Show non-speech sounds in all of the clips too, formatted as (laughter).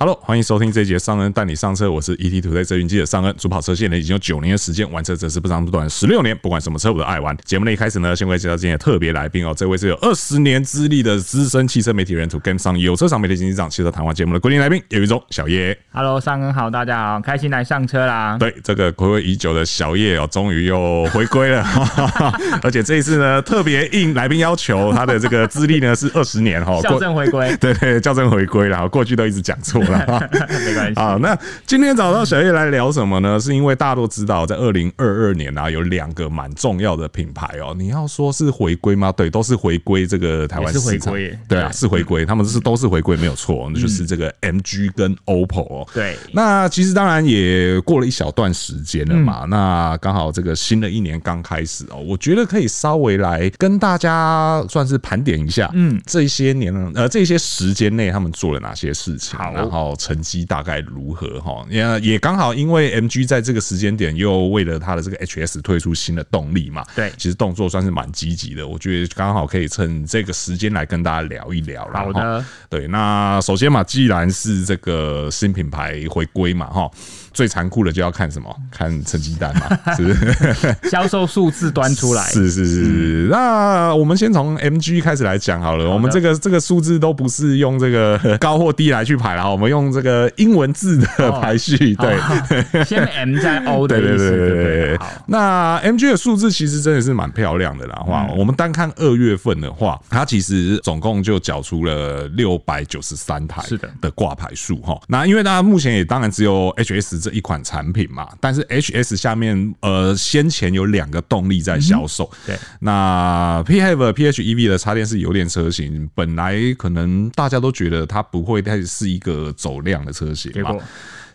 Hello，欢迎收听这一节尚恩带你上车，我是 ETtoday 车云记者尚恩。主跑车线呢已经有九年的时间，玩车则是不长不短十六年，不管什么车我都爱玩。节目的一开始呢，先为介绍今天的特别来宾哦，这位是有二十年资历的资深汽车媒体人，to Game 上有车赏媒体经济长，汽车谈话节目的固定来宾，叶宇小叶。Hello，尚恩好，大家好，开心来上车啦。对，这个暌违已久的小叶哦，终于又回归了，(laughs) 而且这一次呢，特别应来宾要求，他的这个资历呢是二十年哈，校正回归，(laughs) 对对，校正回归然后，过去都一直讲错。(laughs) 没关系啊。那今天找到小叶来聊什么呢？是因为大家都知道，在二零二二年啊，有两个蛮重要的品牌哦。你要说是回归吗？对，都是回归这个台湾市场。对啊，是回归，他们是都是回归，没有错。那就是这个 MG 跟 OPPO 哦。对。那其实当然也过了一小段时间了嘛。那刚好这个新的一年刚开始哦，我觉得可以稍微来跟大家算是盘点一下，嗯，这些年呃这些时间内他们做了哪些事情，然后。哦，成绩大概如何？哈，也也刚好，因为 MG 在这个时间点又为了它的这个 HS 推出新的动力嘛，对，其实动作算是蛮积极的。我觉得刚好可以趁这个时间来跟大家聊一聊。好的，对，那首先嘛，既然是这个新品牌回归嘛，哈。最残酷的就要看什么？看成绩单嘛，(laughs) 是？销售数字端出来。是是是。嗯、那我们先从 MG 开始来讲好了。好，我们这个这个数字都不是用这个高或低来去排了，我们用这个英文字的排序。哦、对，先 M 再 O。对对对对对，对。那 MG 的数字其实真的是蛮漂亮的啦。话、嗯，我们单看二月份的话，它其实总共就缴出了六百九十三台是的的挂牌数哈。那因为大家目前也当然只有 HS 这一款产品嘛，但是 HS 下面呃先前有两个动力在销售，对，那 PHEV、PHEV 的插电式油电车型，本来可能大家都觉得它不会太是一个走量的车型嘛。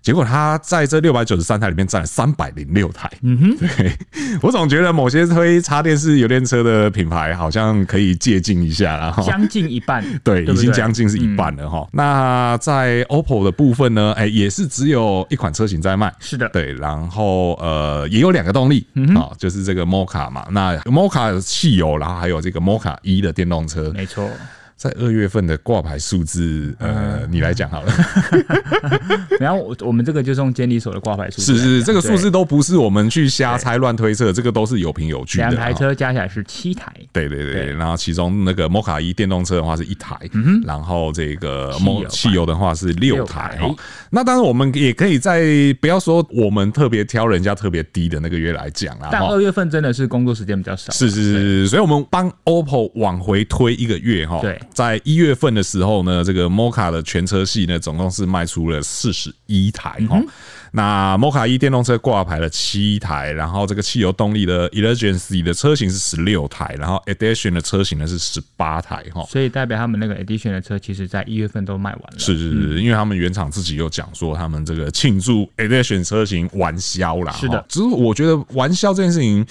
结果？他在这六百九十三台里面占了三百零六台。嗯哼，对，(laughs) 我总觉得某些推插电式油电车的品牌好像可以借鉴一下，然后将近一半，(laughs) 对，已经将近是一半了哈。那在 OPPO 的部分呢，哎，也是只有一款车型在卖。是的，对，然后呃，也有两个动力，啊，就是这个 Mocha 嘛，那 Mocha 汽油，然后还有这个 Mocha E 的电动车，没错。在二月份的挂牌数字，呃，你来讲好了。(laughs) 然后我我们这个就是用监理所的挂牌数字，是是，这个数字都不是我们去瞎猜乱推测，这个都是有凭有据的。两台车加起来是七台，对对对，然后其中那个摩卡一电动车的话是一台，然后这个摩汽油的话是六台。那当然我们也可以在不要说我们特别挑人家特别低的那个月来讲啊。但二月份真的是工作时间比较少，是是是，所以我们帮 OPPO 往回推一个月哈。对。在一月份的时候呢，这个 Mocha 的全车系呢，总共是卖出了四十一台哈。嗯、那 Mocha E 电动车挂牌了七台，然后这个汽油动力的 e l e g e n c y 的车型是十六台，然后 Edition 的车型呢是十八台哈。所以代表他们那个 Edition 的车，其实在一月份都卖完了。是是是，因为他们原厂自己有讲说，他们这个庆祝 Edition 车型完销了。是的，只是我觉得完销这件事情。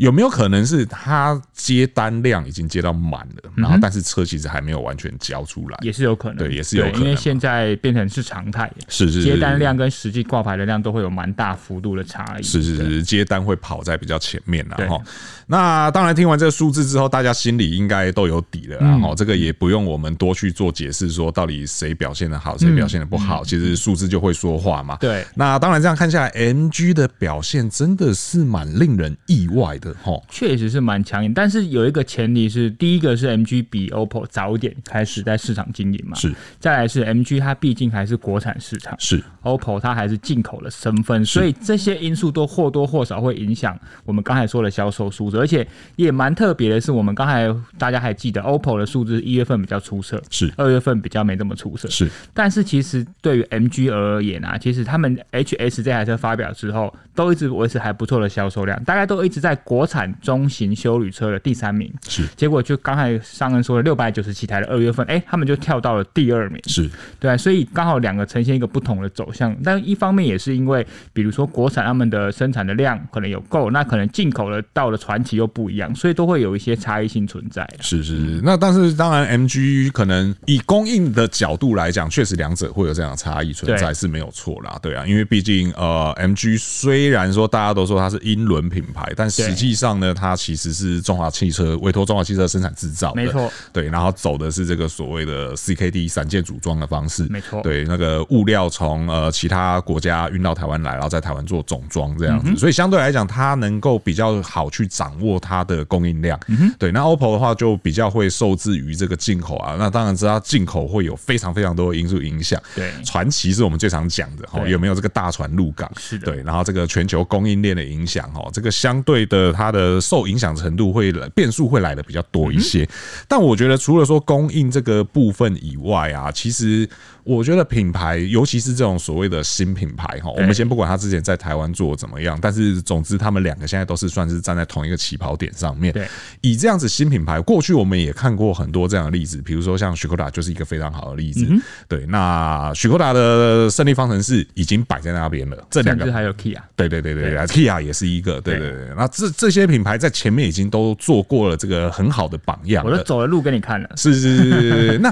有没有可能是他接单量已经接到满了，然后但是车其实还没有完全交出来，也是有可能，对，也是有可能，因为现在变成是常态，是是，接单量跟实际挂牌的量都会有蛮大幅度的差异，是是是，接单会跑在比较前面了哈。那当然听完这个数字之后，大家心里应该都有底了，然后这个也不用我们多去做解释，说到底谁表现的好，谁表现的不好，其实数字就会说话嘛。对，那当然这样看下来，MG 的表现真的是蛮令人意外的。哈，确实是蛮强硬，但是有一个前提是，第一个是 MG 比 OPPO 早一点开始在市场经营嘛，是。再来是 MG 它毕竟还是国产市场，是。OPPO 它还是进口的身份，所以这些因素都或多或少会影响我们刚才说的销售数字，而且也蛮特别的是，我们刚才大家还记得 OPPO 的数字一月份比较出色，是。二月份比较没这么出色，是。但是其实对于 MG 而言啊，其实他们 HS 这台车发表之后，都一直维持还不错的销售量，大概都一直在国产中型休旅车的第三名，是，结果就刚才上恩说的六百九十七台的二月份，哎、欸，他们就跳到了第二名，是。对，所以刚好两个呈现一个不同的走向，但一方面也是因为，比如说国产他们的生产的量可能有够，那可能进口的到了传奇又不一样，所以都会有一些差异性存在。是是是，那但是当然 MG 可能以供应的角度来讲，确实两者会有这样的差异存在是没有错啦，对啊，因为毕竟呃 MG 虽然说大家都说它是英伦品牌，但实际际上呢，它其实是中华汽车委托中华汽车生产制造的，没错，对，然后走的是这个所谓的 CKD 散件组装的方式，没错，对，那个物料从呃其他国家运到台湾来，然后在台湾做总装这样子，所以相对来讲，它能够比较好去掌握它的供应量，对，那 OPPO 的话就比较会受制于这个进口啊，那当然知道进口会有非常非常多的因素影响，对，传奇是我们最常讲的哈，有没有这个大船入港，是的，对，然后这个全球供应链的影响哈，这个相对的它的受影响程度会变数会来的比较多一些，但我觉得除了说供应这个部分以外啊，其实。我觉得品牌，尤其是这种所谓的新品牌哈，我们先不管它之前在台湾做怎么样，但是总之他们两个现在都是算是站在同一个起跑点上面。对，以这样子新品牌，过去我们也看过很多这样的例子，比如说像许可达就是一个非常好的例子。对，那许可达的胜利方程式已经摆在那边了。这两个还有 Kia，对对对对，Kia 也是一个，对对对。那这这些品牌在前面已经都做过了这个很好的榜样，我都走了路给你看了。是是是，那。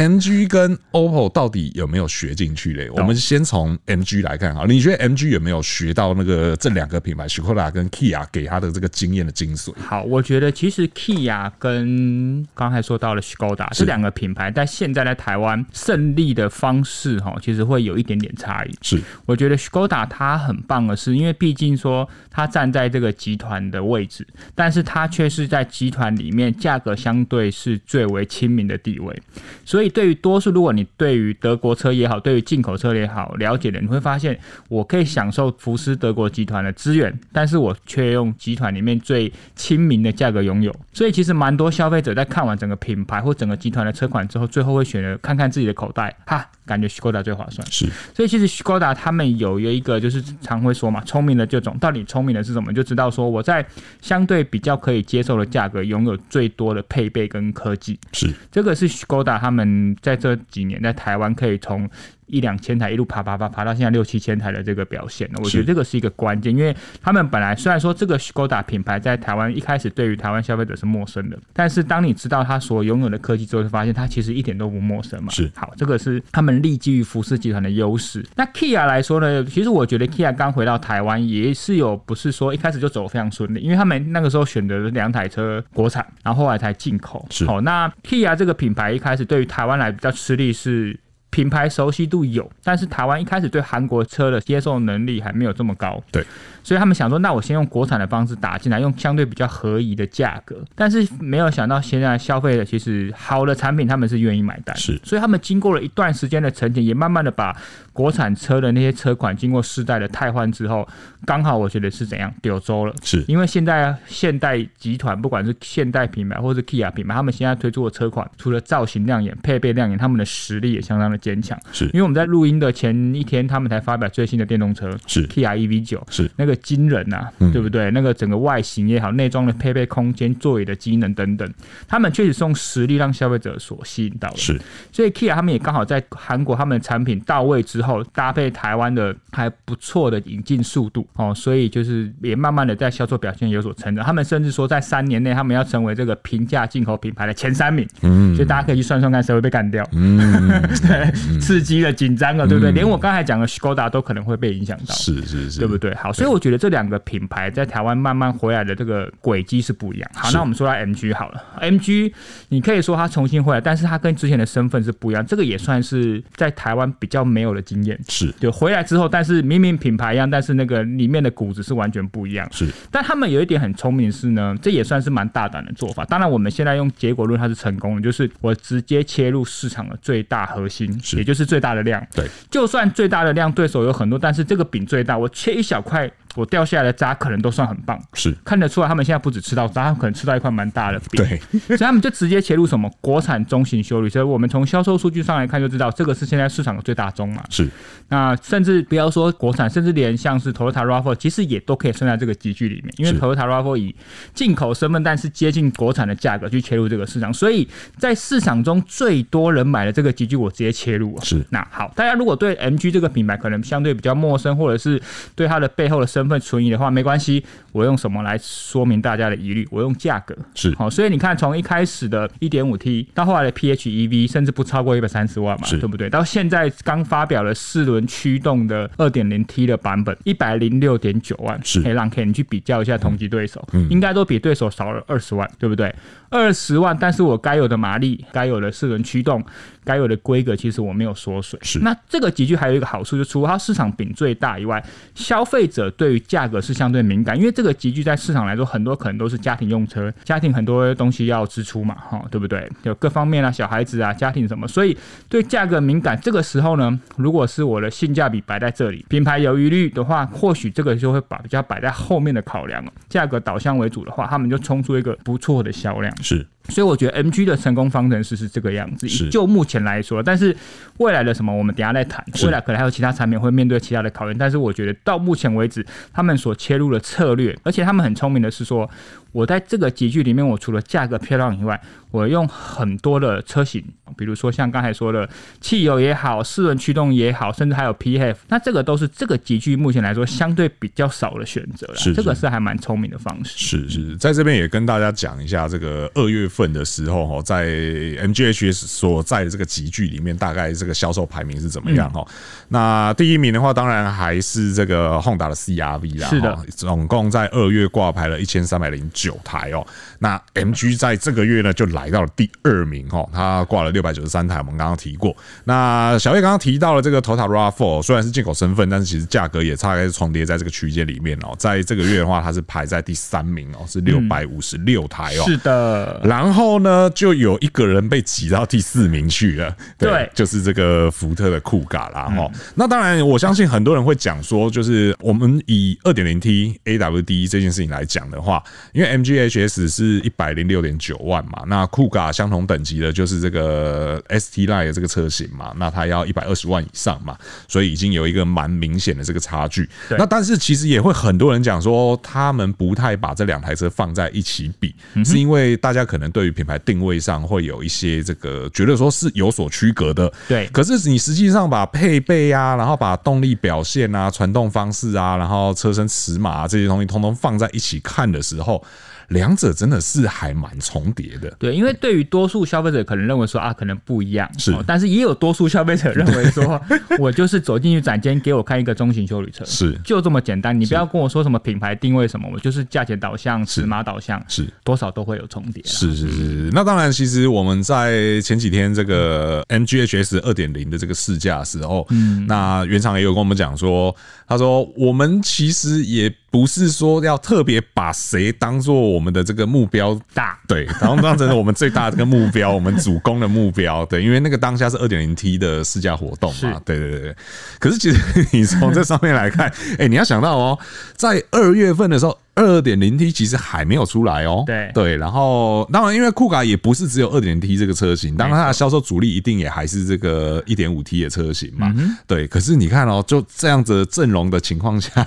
MG 跟 OPPO 到底有没有学进去嘞？我们先从 MG 来看哈，你觉得 MG 有没有学到那个这两个品牌 Škoda 跟 Kia 给他的这个经验的精髓？好，我觉得其实 Kia 跟刚才说到了 Škoda 这两个品牌，在现在在台湾胜利的方式哈，其实会有一点点差异。是，我觉得 Škoda 它很棒的是，因为毕竟说它站在这个集团的位置，但是它却是在集团里面价格相对是最为亲民的地位，所以。对于多数，如果你对于德国车也好，对于进口车也好了解的，你会发现，我可以享受福斯德国集团的资源，但是我却用集团里面最亲民的价格拥有。所以，其实蛮多消费者在看完整个品牌或整个集团的车款之后，最后会选择看看自己的口袋，哈，感觉 Skoda 最划算。是，所以其实 Skoda 他们有一个就是常会说嘛，聪明的这种，到底聪明的是什么？就知道说我在相对比较可以接受的价格，拥有最多的配备跟科技。是，这个是 Skoda 他们。嗯，在这几年，在台湾可以从一两千台一路爬爬爬爬到现在六七千台的这个表现，我觉得这个是一个关键，因为他们本来虽然说这个 Škoda 品牌在台湾一开始对于台湾消费者是陌生的，但是当你知道它所拥有的科技之后，就发现它其实一点都不陌生嘛。是，好，这个是他们立基于福斯集团的优势。那 Kia 来说呢，其实我觉得 Kia 刚回到台湾也是有不是说一开始就走非常顺利，因为他们那个时候选择了两台车国产，然后后来才进口。是，好，那 Kia 这个品牌一开始对于台湾来比较吃力是。品牌熟悉度有，但是台湾一开始对韩国车的接受能力还没有这么高。对。所以他们想说，那我先用国产的方式打进来，用相对比较合宜的价格。但是没有想到，现在消费者其实好的产品他们是愿意买单。是，所以他们经过了一段时间的沉淀，也慢慢的把国产车的那些车款经过世代的汰换之后，刚好我觉得是怎样柳州了。是，因为现在现代集团不管是现代品牌或是 Kia 品牌，他们现在推出的车款，除了造型亮眼、配备亮眼，他们的实力也相当的坚强。是，因为我们在录音的前一天，他们才发表最新的电动车，是 Kia EV9，是那个惊人呐、啊。嗯、对不对？那个整个外形也好，内装的配备空间、座椅的机能等等，他们确实是用实力让消费者所吸引到的。是，所以 Kia 他们也刚好在韩国他们的产品到位之后，搭配台湾的还不错的引进速度哦，所以就是也慢慢的在销售表现有所成长。他们甚至说，在三年内他们要成为这个平价进口品牌的前三名。嗯，所以大家可以去算算看谁会被干掉。嗯，对，(laughs) 刺激了，紧张了，对不对？连我刚才讲的 Skoda 都可能会被影响到。是是是，对不对？好，所以我觉得这两个品。牌在台湾慢慢回来的这个轨迹是不一样。好，那我们说到 MG 好了，MG 你可以说它重新回来，但是它跟之前的身份是不一样。这个也算是在台湾比较没有的经验。是，就回来之后，但是明明品牌一样，但是那个里面的骨子是完全不一样。是，但他们有一点很聪明的是呢，这也算是蛮大胆的做法。当然，我们现在用结果论，它是成功的，就是我直接切入市场的最大核心，也就是最大的量。对，就算最大的量对手有很多，但是这个饼最大，我切一小块。我掉下来的渣可能都算很棒，是看得出来他们现在不止吃到渣，他们可能吃到一块蛮大的饼。对，(laughs) 所以他们就直接切入什么国产中型修理车。所以我们从销售数据上来看就知道，这个是现在市场的最大宗嘛。是，那甚至不要说国产，甚至连像是 Toyota RAV4，其实也都可以算在这个集聚里面。因为 Toyota RAV4 以进口身份，但是接近国产的价格去切入这个市场，所以在市场中最多人买的这个集聚，我直接切入。是，那好，大家如果对 MG 这个品牌可能相对比较陌生，或者是对它的背后的身身份存疑的话，没关系，我用什么来说明大家的疑虑？我用价格是好，所以你看，从一开始的一点五 T 到后来的 PHEV，甚至不超过一百三十万嘛，对不对？到现在刚发表了四轮驱动的二点零 T 的版本，一百零六点九万，是可以让 K 你去比较一下同级对手，嗯，应该都比对手少了二十万，对不对？二十万，但是我该有的马力，该有的四轮驱动，该有的规格，其实我没有缩水。是，那这个集聚还有一个好处，就除了它市场饼最大以外，消费者对对于价格是相对敏感，因为这个集聚在市场来说，很多可能都是家庭用车，家庭很多东西要支出嘛，哈，对不对？有各方面啊，小孩子啊，家庭什么，所以对价格敏感。这个时候呢，如果是我的性价比摆在这里，品牌有疑虑的话，或许这个就会把比较摆在后面的考量。价格导向为主的话，他们就冲出一个不错的销量。是。所以我觉得 MG 的成功方程式是这个样子，就目前来说，但是未来的什么，我们等下再谈。未来可能还有其他产品会面对其他的考验，但是我觉得到目前为止，他们所切入的策略，而且他们很聪明的是说，我在这个集聚里面，我除了价格漂亮以外，我用很多的车型，比如说像刚才说的汽油也好，四轮驱动也好，甚至还有 PHEV，那这个都是这个集聚目前来说相对比较少的选择了。是，这个是还蛮聪明的方式。是是，在这边也跟大家讲一下，这个二月份的时候哈，在 MGHS 所在的这个集聚里面，大概这个销售排名是怎么样哈？嗯、那第一名的话，当然还是这个 Honda 的 CRV 啦。是的，总共在二月挂牌了一千三百零九台哦。那 MG 在这个月呢，就来到了第二名哦，他挂了六百九十三台。我们刚刚提过，那小叶刚刚提到了这个 Toyota RAV4，虽然是进口身份，但是其实价格也大概是重叠在这个区间里面哦。在这个月的话，它是排在第三名哦，是六百五十六台哦。是的。然后呢，就有一个人被挤到第四名去了，对，对就是这个福特的酷咖啦哈。那当然，我相信很多人会讲说，就是我们以二点零 T AWD 这件事情来讲的话，因为 MGHS 是一百零六点九万嘛，那酷咖相同等级的就是这个 ST Line 的这个车型嘛，那它要一百二十万以上嘛，所以已经有一个蛮明显的这个差距。那但是其实也会很多人讲说，他们不太把这两台车放在一起比，是因为大家可能对于品牌定位上会有一些这个觉得说是有所区隔的。对，可是你实际上把配备啊，然后把动力表现啊、传动方式啊，然后车身尺码啊这些东西通通放在一起看的时候。两者真的是还蛮重叠的，对，因为对于多数消费者可能认为说啊，可能不一样，是，但是也有多数消费者认为说，(laughs) 我就是走进去展间，给我看一个中型休旅车，是，就这么简单，你不要跟我说什么品牌定位什么，我就是价钱导向、尺码导向，是，多少都会有重叠，是是是。那当然，其实我们在前几天这个 MGHS 二点零的这个试驾时候，嗯，那原厂也有跟我们讲说，他说我们其实也。不是说要特别把谁当做我们的这个目标大，对，然后当成我们最大的这个目标，我们主攻的目标，对，因为那个当下是二点零 T 的试驾活动嘛，对对对。可是其实 (laughs) 你从这上面来看，哎，你要想到哦，在二月份的时候。二点零 T 其实还没有出来哦，对对，然后当然因为酷咖也不是只有二点零 T 这个车型，当然它的销售主力一定也还是这个一点五 T 的车型嘛，对。可是你看哦，就这样子阵容的情况下，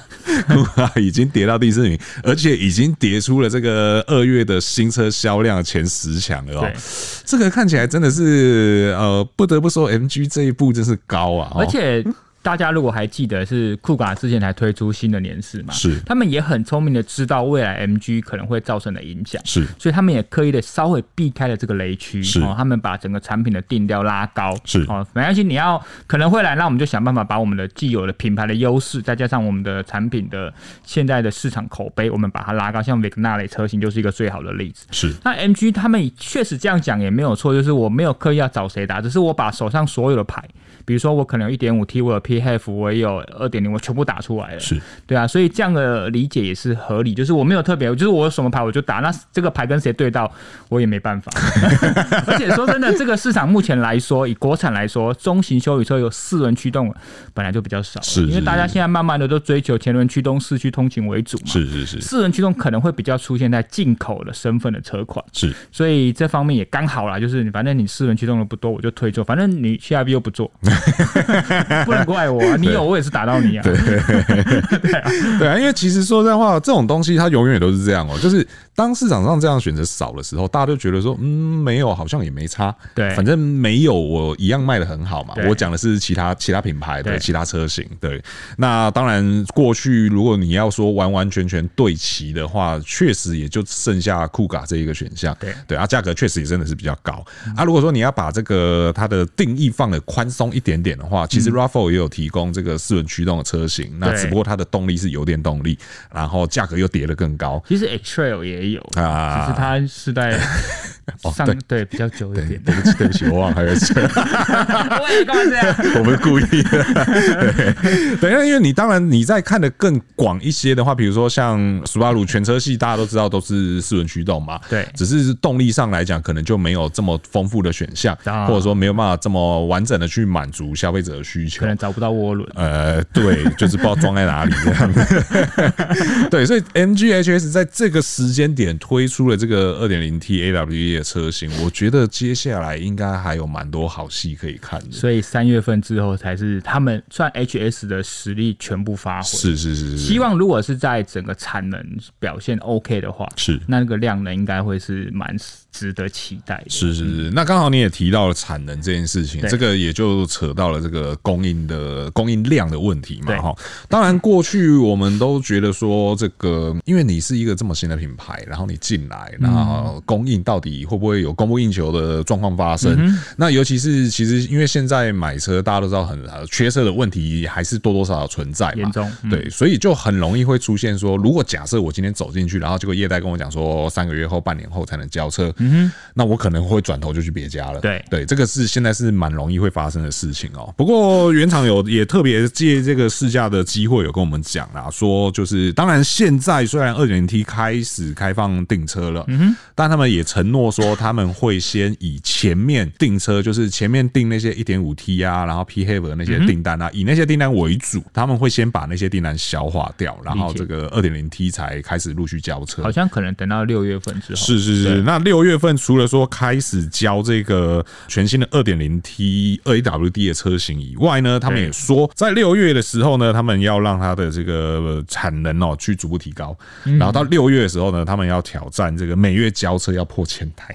已经跌到第四名，(laughs) 而且已经跌出了这个二月的新车销量前十强了哦。这个看起来真的是呃，不得不说，MG 这一步真是高啊，而且。大家如果还记得是酷卡之前才推出新的年式嘛？是，他们也很聪明的知道未来 MG 可能会造成的影响，是，所以他们也刻意的稍微避开了这个雷区，是，他们把整个产品的定调拉高，是，哦，没关系，你要可能会来，那我们就想办法把我们的既有的品牌的优势，再加上我们的产品的现在的市场口碑，我们把它拉高，像 Vignale 车型就是一个最好的例子，是。那 MG 他们确实这样讲也没有错，就是我没有刻意要找谁打，只是我把手上所有的牌。比如说我可能有一点五 T，我有 PHEV，我也有二点零，我全部打出来了。是，对啊，所以这样的理解也是合理。就是我没有特别，就是我有什么牌我就打，那这个牌跟谁对到，我也没办法。(laughs) 而且说真的，这个市场目前来说，以国产来说，中型修理车有四轮驱动本来就比较少，是，因为大家现在慢慢的都追求前轮驱动、四驱通勤为主嘛。是是是，四轮驱动可能会比较出现在进口的身份的车款。是，所以这方面也刚好啦，就是反正你四轮驱动的不多，我就推做，反正你 CRV 又不做。(laughs) 不能怪我，啊，你有我也是打到你啊。对 (laughs) 对啊，(laughs) 对啊，因为其实说实话，这种东西它永远都是这样哦，就是当市场上这样选择少的时候，大家都觉得说，嗯，没有，好像也没差。对，反正没有，我一样卖的很好嘛。我讲的是其他其他品牌的其他车型。对，那当然过去如果你要说完完全全对齐的话，确实也就剩下酷卡这一个选项。对对啊，价格确实也真的是比较高啊。如果说你要把这个它的定义放的宽松一点点的话，其实 RAV4 也有提供这个四轮驱动的车型，那只不过它的动力是油电动力，然后价格又跌得更高。其实 X-Trail 也有啊，只是它是在 (laughs) 上对比较久一点。对不起，对不起，我忘了还有车。(laughs) 我也干嘛这样？(laughs) 我们故意的。等一下，因为你当然你在看的更广一些的话，比如说像 Subaru 全车系，大家都知道都是四轮驱动嘛，对，只是动力上来讲，可能就没有这么丰富的选项，或者说没有办法这么完整的去满足消费者的需求，可能找不到涡轮。呃，对，就是不知道装在哪里这样子。(laughs) 对，所以 MGHS 在这个时间点推出了这个 2.0T 车型，我觉得接下来应该还有蛮多好戏可以看的。所以三月份之后才是他们算 HS 的实力全部发挥。是是是是。希望如果是在整个产能表现 OK 的话，是那个量能应该会是蛮值得期待的。是是是。那刚好你也提到了产能这件事情，这个也就扯到了这个供应的供应量的问题嘛哈。当然过去我们都觉得说这个，因为你是一个这么新的品牌，然后你进来，然后供应到底会不会有供不应求的状况发生？那尤其是其实因为现在买车大家都知道很缺车的问题还是多多少少存在嘛。对，所以就很容易会出现说，如果假设我今天走进去，然后结果业代跟我讲说三个月后、半年后才能交车，嗯，那我可能会转头就去别家了。对对，这个是现在是蛮容易会发生的事情哦。不过原厂有也特别借这个试驾的机会，有跟我们讲啦，说就是当然现在虽然二点零 T 开始开放订车了，嗯哼，但他们也承诺说他们会先以前面订车，就是前面订那些一点五 T 啊，然后 PHEV 的那些订单啊，以那些订单为主，他们会先把那些订单消化掉，然后这个二点零 T 才开始陆续交车。好像可能等到六月份之后。是是是，那六月份除了说开始交这个全新的二点零 T 二 AWD 的车型以外呢，他们也说在六月的时候呢，他们要让它的这个产能哦去逐步提高，然后到六月的时候呢，他们要挑战这个每月交车要破千台。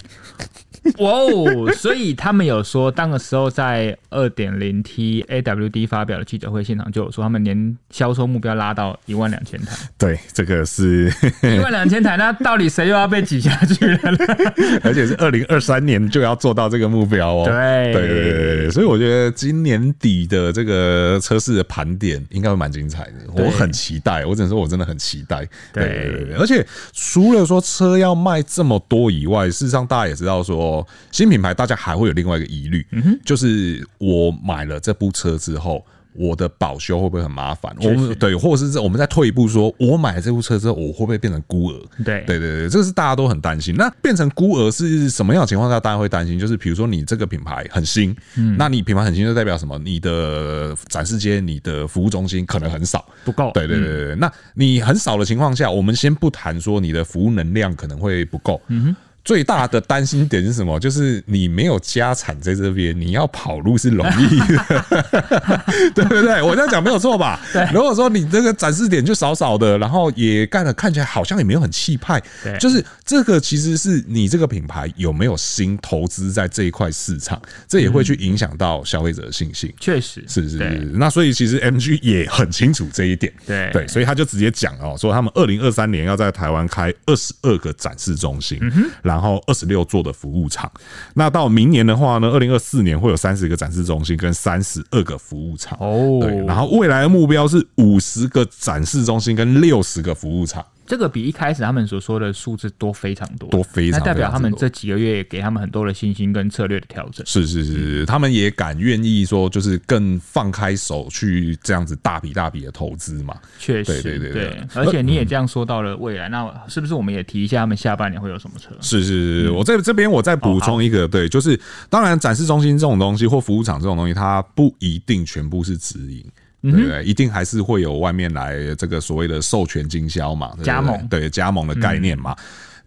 (laughs) 哇哦！所以他们有说，当个时候在二点零 T AWD 发表的记者会现场就有说，他们年销售目标拉到一万两千台。对，这个是 (laughs) 一万两千台，那到底谁又要被挤下去了呢？(laughs) 而且是二零二三年就要做到这个目标哦。对对对对对，所以我觉得今年底的这个车市的盘点应该会蛮精彩的，我很期待。我只能说，我真的很期待。对对对，而且除了说车要卖这么多以外，事实上大家也知道说。新品牌大家还会有另外一个疑虑，就是我买了这部车之后，我的保修会不会很麻烦？我们对，或者是我们再退一步说，我买了这部车之后，我会不会变成孤儿？对对对对，这个是大家都很担心。那变成孤儿是什么样的情况下，大家会担心？就是比如说你这个品牌很新，嗯，那你品牌很新就代表什么？你的展示间、你的服务中心可能很少，不够。对对对对，那你很少的情况下，我们先不谈说你的服务能量可能会不够，嗯哼。最大的担心点是什么？就是你没有家产在这边，你要跑路是容易的，(laughs) 对不对？我这样讲没有错吧？如果说你这个展示点就少少的，然后也干了，看起来好像也没有很气派，就是这个其实是你这个品牌有没有心投资在这一块市场，这也会去影响到消费者的信心。确实是是是。那所以其实 MG 也很清楚这一点，对对，所以他就直接讲哦，说他们二零二三年要在台湾开二十二个展示中心，然后。然后二十六座的服务场，那到明年的话呢，二零二四年会有三十个展示中心跟三十二个服务场哦。对，然后未来的目标是五十个展示中心跟六十个服务厂。这个比一开始他们所说的数字多非常多，多非常，那代表他们这几个月也给他们很多的信心跟策略的调整。是是是，他们也敢愿意说，就是更放开手去这样子大笔大笔的投资嘛。确实，对对对对。而且你也这样说到了未来，那是不是我们也提一下他们下半年会有什么车？是是是，我在这边我再补充一个，对，就是当然展示中心这种东西或服务厂这种东西，它不一定全部是直营。对不对？一定还是会有外面来这个所谓的授权经销嘛，加盟，对加盟的概念嘛。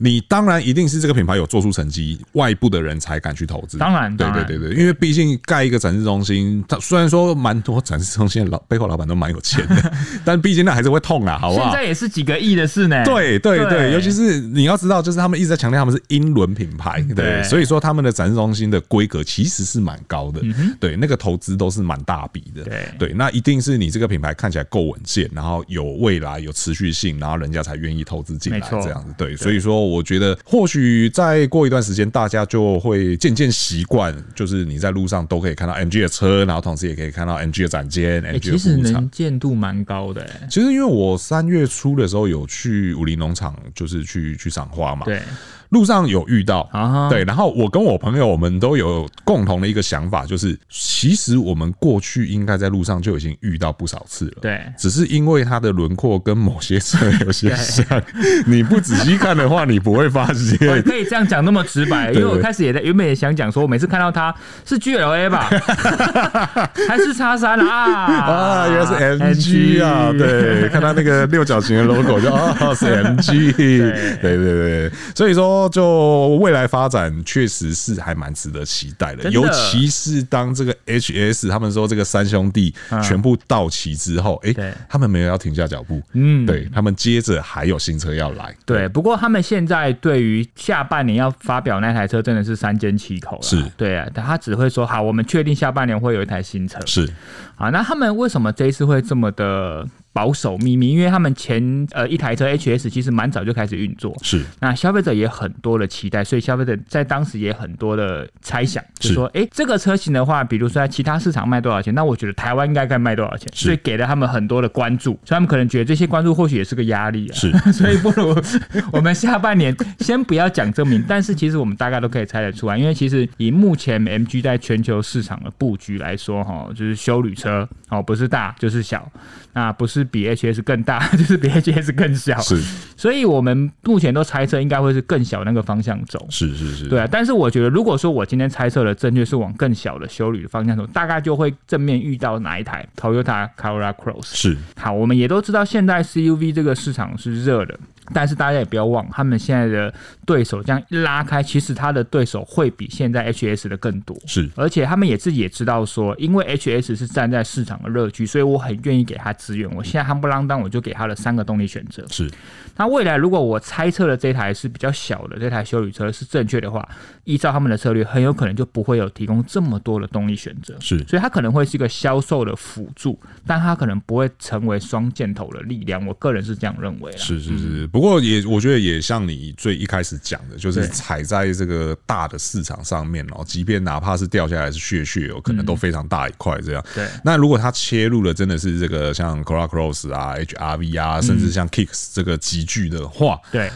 你当然一定是这个品牌有做出成绩，外部的人才敢去投资。当然，对对对对，因为毕竟盖一个展示中心，它虽然说蛮多展示中心老背后老板都蛮有钱的，(laughs) 但毕竟那还是会痛啊，好不好？现在也是几个亿的事呢。对对对，对，尤其是你要知道，就是他们一直在强调他们是英伦品牌，对，对，所以说他们的展示中心的规格其实是蛮高的，嗯、对，那个投资都是蛮大笔的，对对，那一定是你这个品牌看起来够稳健，然后有未来有持续性，然后人家才愿意投资进来这样子，对，所以说。我觉得或许再过一段时间，大家就会渐渐习惯，就是你在路上都可以看到 MG 的车，然后同时也可以看到 MG 的展间。MG 的其实能见度蛮高的。其实因为我三月初的时候有去武林农场，就是去去赏花嘛。对。路上有遇到啊，对，然后我跟我朋友，我们都有共同的一个想法，就是其实我们过去应该在路上就已经遇到不少次了，对，只是因为它的轮廓跟某些车有些像，(laughs) 你不仔细看的话，你不会发现。(laughs) 可以这样讲那么直白，因为我开始也在原本也想讲说，我每次看到它是 GLA 吧，(laughs) 还是叉三啊？啊，原来是 MG 啊，对，看到那个六角形的 logo 就哦是 MG，对对对，所以说。就未来发展确实是还蛮值得期待的，尤其是当这个 HS 他们说这个三兄弟全部到齐之后，哎，他们没有要停下脚步，嗯，对他们接着还有新车要来，对。不过他们现在对于下半年要发表那台车真的是三缄其口了，是。对啊，但他只会说好，我们确定下半年会有一台新车，是。啊。那他们为什么这一次会这么的？保守秘密，因为他们前呃一台车 HS 其实蛮早就开始运作，是。那消费者也很多的期待，所以消费者在当时也很多的猜想，就是说，哎，这个车型的话，比如说在其他市场卖多少钱，那我觉得台湾应该该卖多少钱，所以给了他们很多的关注，所以他们可能觉得这些关注或许也是个压力啊，是，(laughs) 所以不如我们下半年先不要讲证明，但是其实我们大概都可以猜得出来，因为其实以目前 MG 在全球市场的布局来说，哈，就是修旅车哦，不是大就是小。那不是比 HS 更大，(laughs) 就是比 HS 更小。是，所以我们目前都猜测应该会是更小那个方向走。是是是，对啊。但是我觉得，如果说我今天猜测的正确是往更小的修旅的方向走，大概就会正面遇到哪一台 Toyota Corolla Cross。是。好，我们也都知道现在 CUV 这个市场是热的。但是大家也不要忘，他们现在的对手这样一拉开，其实他的对手会比现在 HS 的更多。是，而且他们也自己也知道说，因为 HS 是站在市场的热区，所以我很愿意给他资源。我现在夯不啷当，我就给他了三个动力选择。是，那未来如果我猜测的这台是比较小的这台修理车是正确的话，依照他们的策略，很有可能就不会有提供这么多的动力选择。是，所以它可能会是一个销售的辅助，但它可能不会成为双箭头的力量。我个人是这样认为。是是是。不过也，我觉得也像你最一开始讲的，就是踩在这个大的市场上面哦，即便哪怕是掉下来是血血，哦可能都非常大一块这样。对。那如果它切入了真的是这个像 Corolla Cross 啊、HRV 啊，甚至像 Kicks 这个集聚的话，对。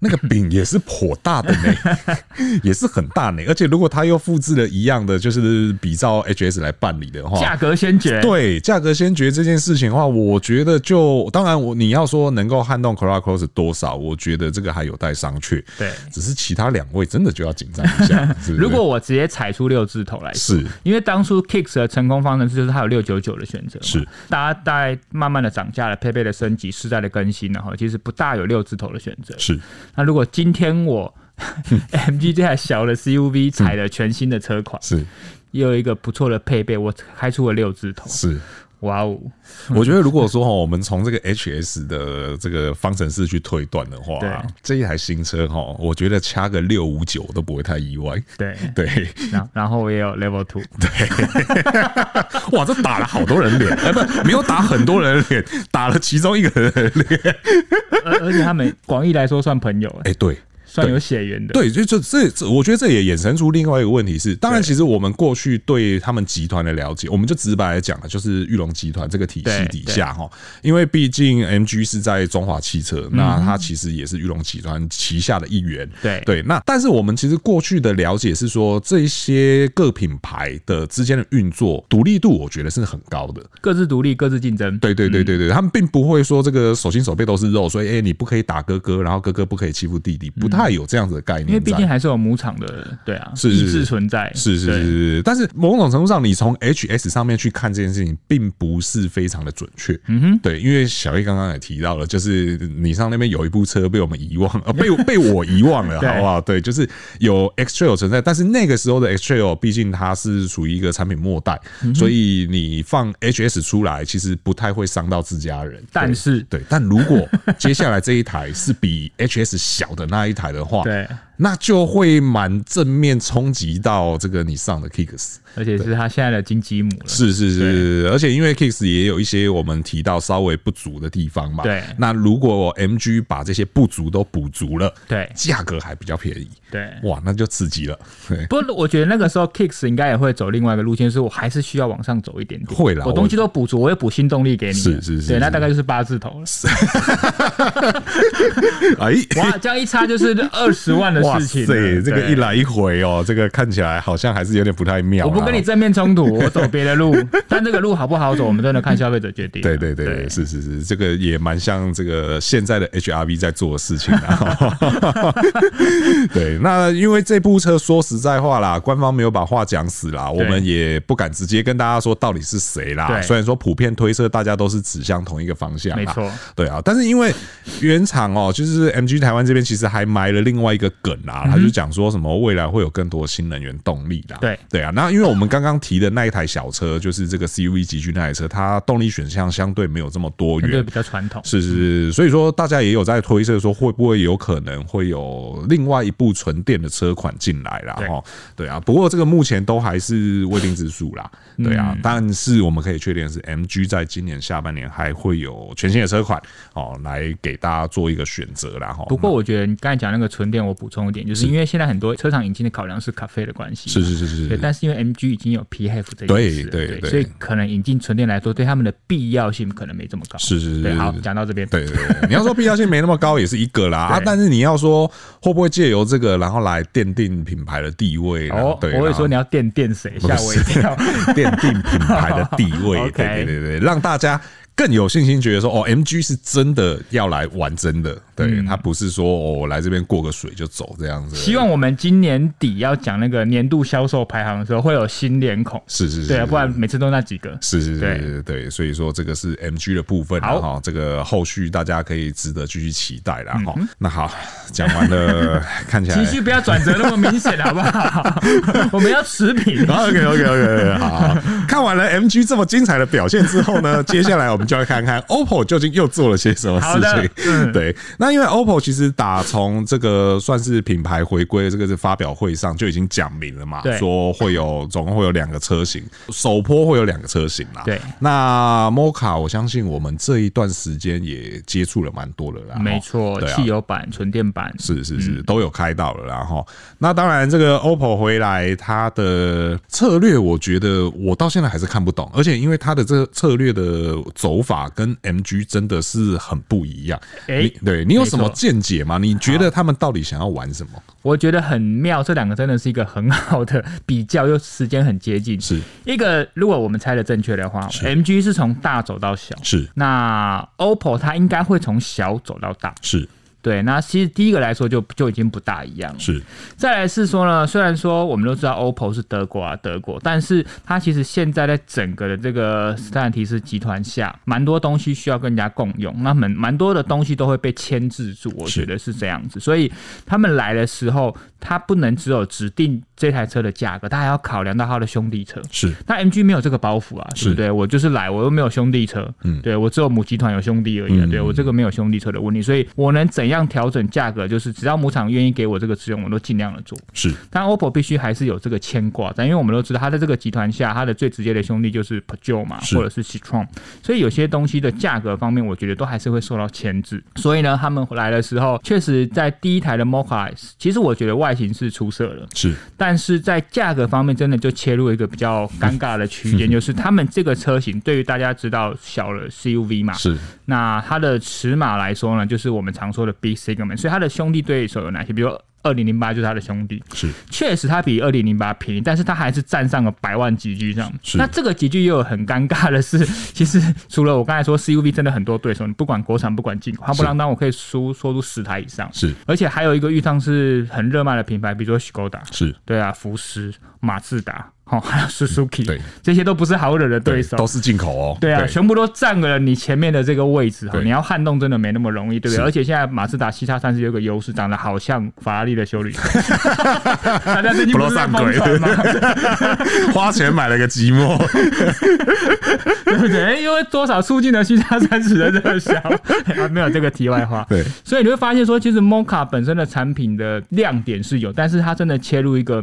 那个饼也是颇大的呢，(laughs) 也是很大呢。而且如果他又复制了一样的，就是比照 HS 来办理的话，价格先决。对，价格先决这件事情的话，我觉得就当然我你要说能够撼动 Corolla Cross 多少，我觉得这个还有待商榷。对，只是其他两位真的就要紧张一下。(laughs) 如果我直接踩出六字头来说，是因为当初 Kicks 的成功方程式就是它有六九九的选择，是大家在慢慢的涨价了，配备的升级，世代的更新，然后其实不大有六字头的选择，是。那如果今天我 MG 这台小的 CUV 踩了全新的车款，是，也有一个不错的配备，我开出了六字头，是。哇哦！我觉得如果说哈，我们从这个 HS 的这个方程式去推断的话，这一台新车哈，我觉得掐个六五九都不会太意外。对。对，然然后也有 Level Two，对，(laughs) 哇，这打了好多人脸，哎，不，没有打很多人脸，打了其中一个人的脸，而而且他们广义来说算朋友，哎，对。算有血缘的，对，就这这这，我觉得这也衍生出另外一个问题是，当然，其实我们过去对他们集团的了解，我们就直白来讲了，就是玉龙集团这个体系底下哈，因为毕竟 MG 是在中华汽车，那它其实也是玉龙集团旗下的一员，对对。那但是我们其实过去的了解是说，这些各品牌的之间的运作独立度，我觉得是很高的，各自独立，各自竞争。对对对对对，他们并不会说这个手心手背都是肉，所以哎，你不可以打哥哥，然后哥哥不可以欺负弟弟，不太。太有这样子的概念，因为毕竟还是有母厂的，对啊，是意志存在，是是是是。但是某种程度上，你从 HS 上面去看这件事情，并不是非常的准确。嗯哼，对，因为小叶刚刚也提到了，就是你上那边有一部车被我们遗忘，呃，被 (laughs) 被我遗忘了，好不好？对，就是有 X Trail 存在，但是那个时候的 X Trail 毕竟它是属于一个产品末代，所以你放 HS 出来，其实不太会伤到自家人。但是，对，但如果接下来这一台是比 HS 小的那一台的话，对。那就会蛮正面冲击到这个你上的 Kicks，而且是他现在的金鸡母了。是是是，而且因为 Kicks 也有一些我们提到稍微不足的地方嘛。对。那如果 MG 把这些不足都补足了，对，价格还比较便宜。对。哇，那就刺激了。对。不过我觉得那个时候 Kicks 应该也会走另外一个路线，是我还是需要往上走一点点。会啦，我东西都补足，我也补新动力给你。是是是。对，那大概就是八字头了。(laughs) 哎，哇，这样一差就是二十万的 (laughs) 事情。对。这个一来一回哦，这个看起来好像还是有点不太妙。我不跟你正面冲突，(laughs) 我走别的路，但这个路好不好走，我们真的看消费者决定。对对对，对是是是，这个也蛮像这个现在的 HRV 在做的事情啊。(laughs) 对，那因为这部车说实在话啦，官方没有把话讲死啦，我们也不敢直接跟大家说到底是谁啦。虽然说普遍推测大家都是指向同一个方向，没错。对啊，但是因为原厂哦，就是 MG 台湾这边其实还埋了另外一个梗啊，他就讲说。什么未来会有更多新能源动力啦？对对啊，那因为我们刚刚提的那一台小车，就是这个 CUV 级距那台车，它动力选项相对没有这么多元，对，比较传统。是是是，所以说大家也有在推测说，会不会有可能会有另外一部纯电的车款进来啦？哈，对啊。不过这个目前都还是未定之数啦。对啊，但是我们可以确定的是，MG 在今年下半年还会有全新的车款哦，来给大家做一个选择啦。哈，不过我觉得你刚才讲那个纯电，我补充一点，就是因为现在。很多车厂引进的考量是咖啡的关系，是是是是，对。但是因为 MG 已经有 PHEV 这件事，对对对，所以可能引进纯电来说，对他们的必要性可能没这么高。是是是，对，好，讲到这边，对对对，你要说必要性没那么高，也是一个啦 (laughs) 啊。但是你要说会不会借由这个，然后来奠定品牌的地位？哦，对，我会说你要奠定谁？吓我一跳，奠定品牌的 (laughs) 地位，对对对对，让大家。更有信心觉得说哦，MG 是真的要来玩真的，对，他不是说哦来这边过个水就走这样子。希望我们今年底要讲那个年度销售排行的时候，会有新脸孔。是是是，对啊，不然每次都那几个。是是是对对，所以说这个是 MG 的部分，哈，这个后续大家可以值得继续期待啦。哈。那好，讲完了，看起来情绪不要转折那么明显，好不好？(laughs) 我们要持平。OK OK OK，OK，好，看完了 MG 这么精彩的表现之后呢，接下来我们。就要看看 OPPO 究竟又做了些什么事情。嗯、对，那因为 OPPO 其实打从这个算是品牌回归这个是发表会上就已经讲明了嘛，对。说会有总共会有两个车型，首波会有两个车型啦。对，那 Mocha 我相信我们这一段时间也接触了蛮多了啦。没错，汽油版、纯电版。是是是都有开到了，然后那当然这个 OPPO 回来它的策略，我觉得我到现在还是看不懂，而且因为它的这个策略的走。法跟 MG 真的是很不一样，哎，你对你有什么见解吗？你觉得他们到底想要玩什么？我觉得很妙，这两个真的是一个很好的比较，又时间很接近。是一个，如果我们猜的正确的话，MG 是从大走到小，是那 OPPO 它应该会从小走到大，是。对，那其实第一个来说就就已经不大一样了。是，再来是说呢，虽然说我们都知道 OPPO 是德国啊，德国，但是它其实现在在整个的这个斯坦提斯集团下，蛮多东西需要跟人家共用，那蛮蛮多的东西都会被牵制住，我觉得是这样子。所以他们来的时候，他不能只有指定这台车的价格，他还要考量到他的兄弟车。是，那 MG 没有这个包袱啊，对不对？我就是来，我又没有兄弟车，嗯，对我只有母集团有兄弟而已，对我这个没有兄弟车的问题，所以我能怎样调整价格？就是只要母厂愿意给我这个资源，我都尽量的做。是，但 OPPO 必须还是有这个牵挂，但因为我们都知道，它在这个集团下，它的最直接的兄弟就是 Peugeot 嘛，或者是 Citroën，所以有些东西的价格方面，我觉得都还是会受到牵制。所以呢，他们来的时候，确实在第一台的 Mocha，其实我觉得外形是出色的，是，但是在价格方面，真的就切入一个比较尴尬的区间，(laughs) 就是他们这个车型对于大家知道小了 CUV 嘛，是，那它的尺码来说呢，就是我们常说的 Big Segment。所以它的兄弟对手有哪些？比如二零零八就是他的兄弟，是确实他比二零零八便宜，但是他还是站上了百万级距上。那这个级距又有很尴尬的是，(laughs) 其实除了我刚才说 CUV 真的很多对手，你不管国产不管进口，夯不啷当我可以输说出十台以上。是，而且还有一个遇上是很热卖的品牌，比如说 Skoda，是对啊，福斯、马自达。哦，还有 Suzuki，对，这些都不是好惹的对手，都是进口哦。对啊，全部都占了你前面的这个位置哈，你要撼动真的没那么容易，对不对？而且现在马自达 CX-30 有个优势，长得好像法拉利的修理车，(laughs) 大家最近不是疯传吗？(laughs) 花钱买了个寂寞，(laughs) 对不对？因为多少促进了 CX-30 的热销啊，没有这个题外话。对，所以你会发现说，其实 Mocha 本身的产品的亮点是有，但是它真的切入一个。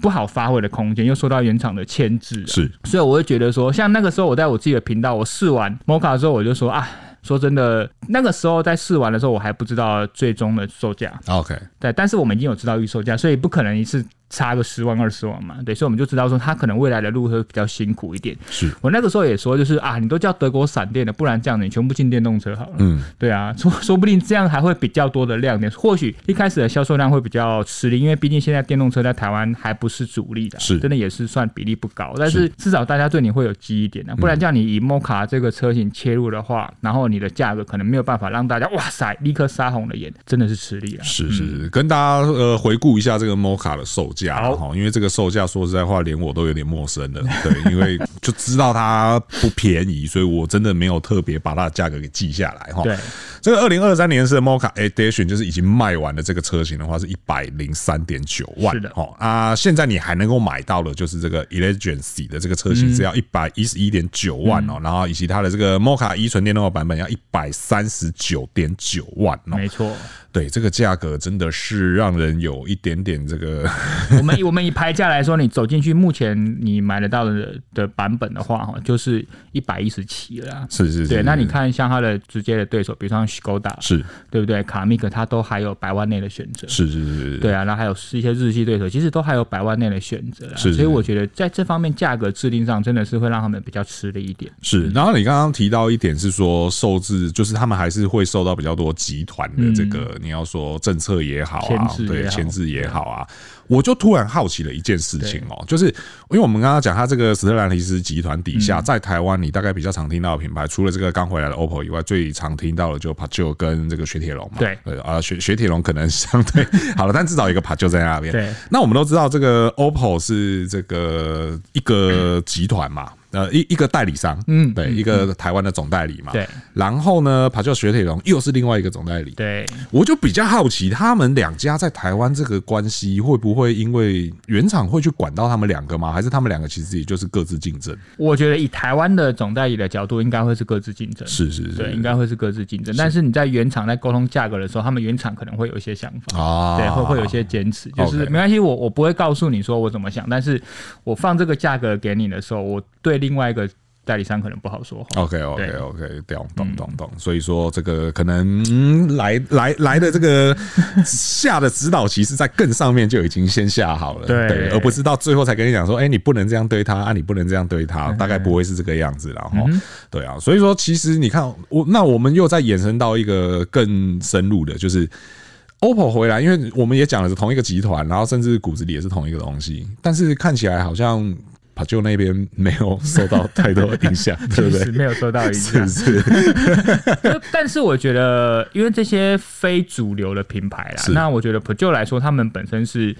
不好发挥的空间，又受到原厂的牵制，是，所以我会觉得说，像那个时候我在我自己的频道，我试完 Mocha 之后，我就说啊，说真的，那个时候在试完的时候，我还不知道最终的售价，OK，对，但是我们已经有知道预售价，所以不可能一次。差个十万二十万嘛，对，所以我们就知道说他可能未来的路会比较辛苦一点。是我那个时候也说，就是啊，你都叫德国闪电了，不然这样子你全部进电动车好了。嗯，对啊，说说不定这样还会比较多的亮点，或许一开始的销售量会比较吃力，因为毕竟现在电动车在台湾还不是主力的，是真的也是算比例不高，但是至少大家对你会有记忆点的，不然这样你以 Mocha 这个车型切入的话，然后你的价格可能没有办法让大家哇塞立刻杀红了眼，真的是吃力啊。是是是，跟大家呃回顾一下这个 Mocha 的售价，好，因为这个。售价说实在话，连我都有点陌生了。对，因为就知道它不便宜，所以我真的没有特别把它的价格给记下来哈。对，这个二零二三年式的 Mocha Edition 就是已经卖完的这个车型的话，是一百零三点九万。是的，哈啊，现在你还能够买到的，就是这个 Elegancy 的这个车型只要一百一十一点九万哦，然后以及它的这个 Mocha E 纯电动的版本要一百三十九点九万哦。没错。对，这个价格真的是让人有一点点这个。(laughs) 我们以我们以牌价来说，你走进去，目前你买得到的的版本的话，哈，就是一百一十七了。是是是。对，那你看像它的直接的对手，比如像 Skoda，是，对不对？卡密克它都还有百万内的选择。是是是。对啊，那还有是一些日系对手，其实都还有百万内的选择。是。所以我觉得在这方面价格制定上，真的是会让他们比较吃力一点。是。然后你刚刚提到一点是说，受制就是他们还是会受到比较多集团的这个。你要说政策也好啊，对，牵制也好啊，我就突然好奇了一件事情哦，就是因为我们刚刚讲，它这个斯特兰尼斯集团底下，在台湾你大概比较常听到的品牌，除了这个刚回来的 OPPO 以外，最常听到的就 Peugeot 跟这个雪铁龙嘛。对对啊，雪雪铁龙可能相对 (laughs) 好了，但至少有一个 Peugeot 在那边。对，那我们都知道这个 OPPO 是这个一个集团嘛。呃，一一个代理商，嗯，对，一个台湾的总代理嘛，对。然后呢，跑叫雪铁龙又是另外一个总代理，对。我就比较好奇，他们两家在台湾这个关系会不会因为原厂会去管到他们两个吗？还是他们两个其实也就是各自竞争？我觉得以台湾的总代理的角度，应该会是各自竞争，是是是，对，应该会是各自竞争。但是你在原厂在沟通价格的时候，他们原厂可能会有一些想法啊，对，会会有一些坚持，就是没关系，我我不会告诉你说我怎么想，但是我放这个价格给你的时候，我对。另外一个代理商可能不好说话。OK OK OK，懂懂懂懂。所以说这个可能、嗯、来来来的这个下的指导棋是在更上面就已经先下好了，对，对，而不是到最后才跟你讲说，哎，你不能这样对他啊，你不能这样对他，大概不会是这个样子。然后，对啊，所以说其实你看我，那我们又再延伸到一个更深入的，就是 OPPO 回来，因为我们也讲的是同一个集团，然后甚至骨子里也是同一个东西，但是看起来好像。帕旧那边没有受到太多的影响，(laughs) 对不对？没有受到影响，是是。(laughs) 但是我觉得，因为这些非主流的品牌啦，那我觉得帕旧来说，他们本身是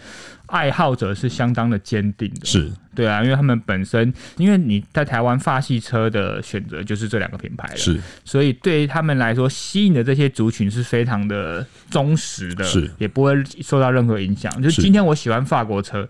爱好者是相当的坚定的，是对啊，因为他们本身，因为你在台湾发系车的选择就是这两个品牌了，是，所以对于他们来说，吸引的这些族群是非常的忠实的，是，也不会受到任何影响。就是今天我喜欢法国车。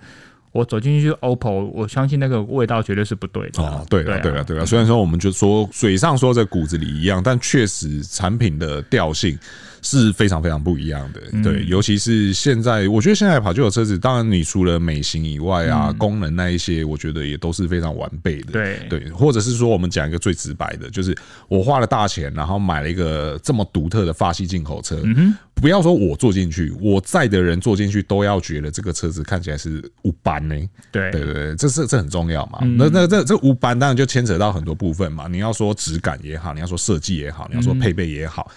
我走进去 OPPO，我相信那个味道绝对是不对的。哦，对了，对了，对了。虽然说我们就说嘴上说在骨子里一样，但确实产品的调性是非常非常不一样的。对，尤其是现在，我觉得现在跑就有车子，当然你除了美型以外啊，功能那一些，我觉得也都是非常完备的。对对，或者是说，我们讲一个最直白的，就是我花了大钱，然后买了一个这么独特的法系进口车。嗯。不要说我坐进去，我在的人坐进去都要觉得这个车子看起来是五班呢。对对对，这是这很重要嘛。嗯、那那这这五班当然就牵扯到很多部分嘛。你要说质感也好，你要说设计也好，你要说配备也好，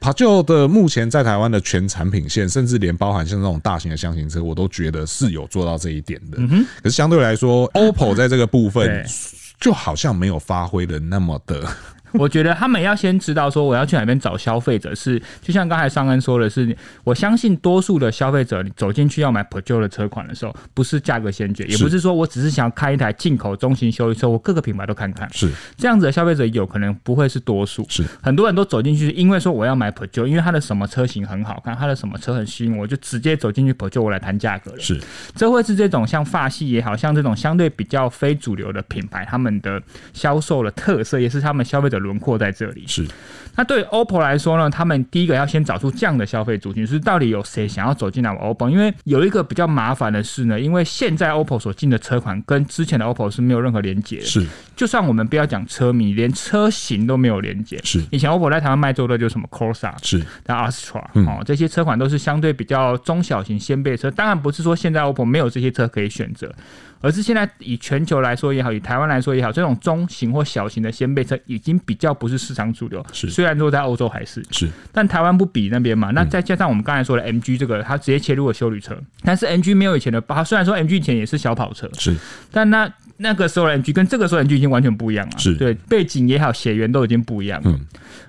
Peugeot 的目前在台湾的全产品线，甚至连包含像这种大型的箱型车，我都觉得是有做到这一点的。嗯、可是相对来说，OPPO 在这个部分就好像没有发挥的那么的。(laughs) 我觉得他们要先知道说，我要去哪边找消费者是，就像刚才尚恩说的是，我相信多数的消费者你走进去要买 Peugeot 的车款的时候，不是价格先决，也不是说我只是想要开一台进口中型休旅车，我各个品牌都看看。是。这样子的消费者有可能不会是多数，是。很多人都走进去，因为说我要买 Peugeot，因为它的什么车型很好看，它的什么车很吸引我，就直接走进去 Peugeot，我来谈价格了。是，这会是这种像法系也好像这种相对比较非主流的品牌，他们的销售的特色，也是他们消费者轮廓在这里。是，那对 OPPO 来说呢，他们第一个要先找出这样的消费族群，就是到底有谁想要走进来 OPPO？因为有一个比较麻烦的是呢，因为现在 OPPO 所进的车款跟之前的 OPPO 是没有任何连接的。是，就算我们不要讲车迷，连车型都没有连接。是，以前 OPPO 在台湾卖最多的就是什么 Corsa，是，但 Astra，哦，这些车款都是相对比较中小型掀背车。当然不是说现在 OPPO 没有这些车可以选择。而是现在以全球来说也好，以台湾来说也好，这种中型或小型的掀背车已经比较不是市场主流。是，虽然说在欧洲还是是，但台湾不比那边嘛。那再加上我们刚才说的 MG 这个，它直接切入了修旅车，但是 MG 没有以前的，它虽然说 MG 以前也是小跑车，是，但那。那个时候的 MG 跟这个时候的 MG 已经完全不一样了，是对背景也好，血缘都已经不一样了。嗯，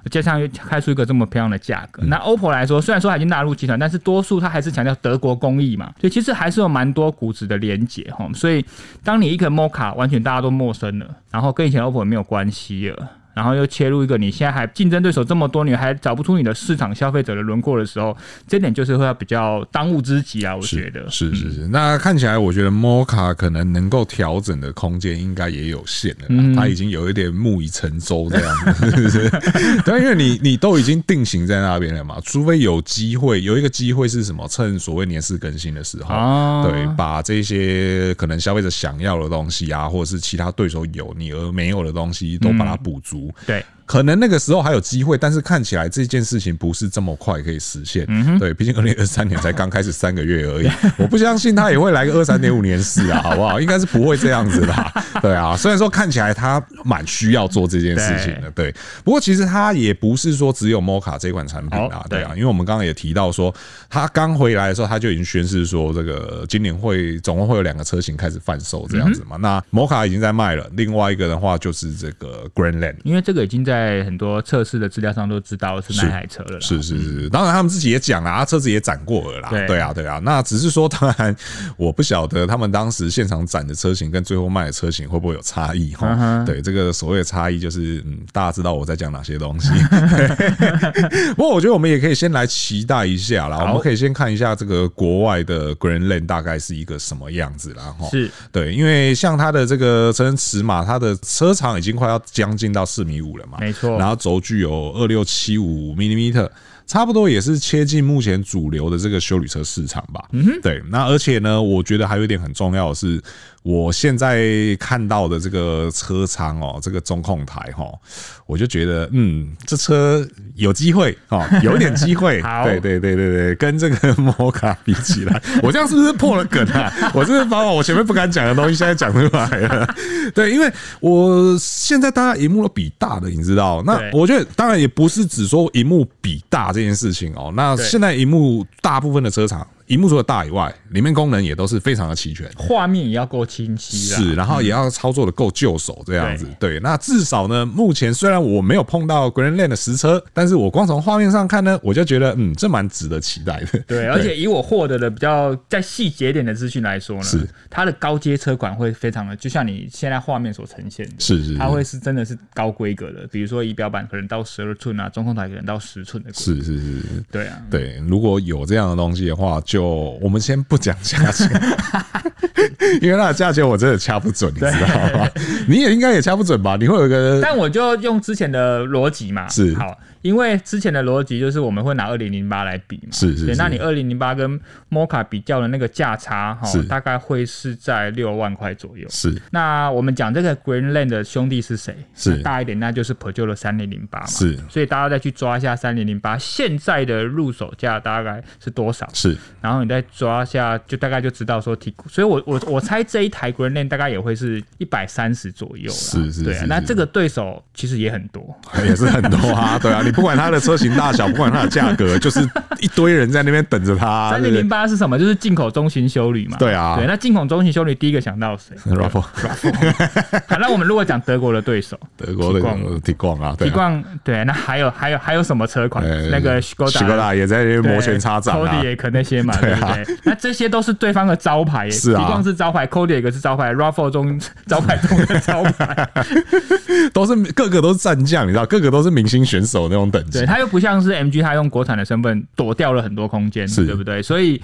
加上又开出一个这么漂亮的价格，嗯、那 OPPO 来说，虽然说它已经纳入集团，但是多数它还是强调德国工艺嘛，所以其实还是有蛮多骨子的连结哈。所以当你一个 Mocha 完全大家都陌生了，然后跟以前 OPPO 也没有关系了。然后又切入一个你现在还竞争对手这么多，你还找不出你的市场消费者的轮廓的时候，这点就是会要比较当务之急啊！我觉得是是是，是。那看起来，我觉得 Mocha 可能能够调整的空间应该也有限了。嗯，它已经有一点木已成舟这样子，是不是？对，因为你你都已经定型在那边了嘛，除非有机会有一个机会是什么？趁所谓年事更新的时候，哦、对，把这些可能消费者想要的东西啊，或者是其他对手有你而没有的东西，都把它补足。对。可能那个时候还有机会，但是看起来这件事情不是这么快可以实现。嗯、对，毕竟二零二三年才刚开始三个月而已，(laughs) 我不相信他也会来个二三点五年四啊，好不好？应该是不会这样子的。(laughs) 对啊，虽然说看起来他蛮需要做这件事情的，对。不过其实他也不是说只有 Mocha 这款产品啊，对啊，因为我们刚刚也提到说，他刚回来的时候他就已经宣示说，这个今年会总共会有两个车型开始贩售这样子嘛。那 Mocha 已经在卖了，另外一个的话就是这个 Grandland，因为这个已经在。在很多测试的资料上都知道是哪台车了，是是是是，当然他们自己也讲了啊，车子也展过了啦，对对啊对啊，那只是说，当然我不晓得他们当时现场展的车型跟最后卖的车型会不会有差异哈？对，这个所谓的差异就是，嗯，大家知道我在讲哪些东西。(laughs) 不过我觉得我们也可以先来期待一下啦，我们可以先看一下这个国外的 Grandland 大概是一个什么样子啦哈。是对，因为像它的这个车身尺码，它的车长已经快要将近到四米五了嘛。没错，然后轴距有二六七五 millimeter，差不多也是切近目前主流的这个修理车市场吧。嗯哼，对，那而且呢，我觉得还有一点很重要的是。我现在看到的这个车舱哦，这个中控台哈，我就觉得嗯，这车有机会哦，有一点机会。(laughs) 对对对对对，跟这个摩卡比起来，(laughs) 我这样是不是破了梗啊？我是不是把我前面不敢讲的东西现在讲出来了？(laughs) 对，因为我现在大家荧幕都比大的，你知道？那我觉得当然也不是只说荧幕比大这件事情哦。那现在荧幕大部分的车厂。荧幕除了大以外，里面功能也都是非常的齐全，画面也要够清晰，是，然后也要操作的够就手这样子。对，对，那至少呢，目前虽然我没有碰到 Grandland 的实车，但是我光从画面上看呢，我就觉得，嗯，这蛮值得期待的。(laughs) 对，而且以我获得的比较在细节点的资讯来说呢，是。它的高阶车款会非常的，就像你现在画面所呈现的，是是，它会是真的是高规格的，比如说仪表板可能到十二寸啊，中控台可能到十寸的，是是是，对啊，对，如果有这样的东西的话，就我们先。不讲价钱，(laughs) 因为那个价钱我真的掐不准，你知道吗？你也应该也掐不准吧？你会有一个，但我就用之前的逻辑嘛，是好。因为之前的逻辑就是我们会拿二零零八来比嘛，是是，是，那你二零零八跟 Mocha 比较的那个价差哈，大概会是在六万块左右。是，那我们讲这个 Greenland 的兄弟是谁？是大一点，那就是 Peugeot 的三零零八嘛。是，所以大家再去抓一下三零零八现在的入手价大概是多少？是，然后你再抓一下，就大概就知道说提。所以我我我猜这一台 Greenland 大概也会是一百三十左右。是是，对啊，那这个对手其实也很多，(laughs) 也是很多啊，对啊。你不管它的车型大小，不管它的价格，就是一堆人在那边等着它。三零零八是什么？就是进口中型修旅嘛。对啊，对，那进口中型修旅第一个想到谁 r a f f r a f f 好，那我们如果讲德国的对手，德国的 Tiguan 啊，Tiguan 对，那还有还有还有什么车款？那个 Skoda 也在那边摩拳擦掌啊，Kodiaq 那些嘛，对不对？那这些都是对方的招牌，是啊，Tiguan 是招牌，Kodiaq 是招牌，RAV4 中 (laughs) 招牌中的招牌，(laughs) 都是个个都是战将，你知道，个个都是明星选手那种等级。对，他又不像是 MG，他用国产的身份躲掉了很多空间，对不对？所以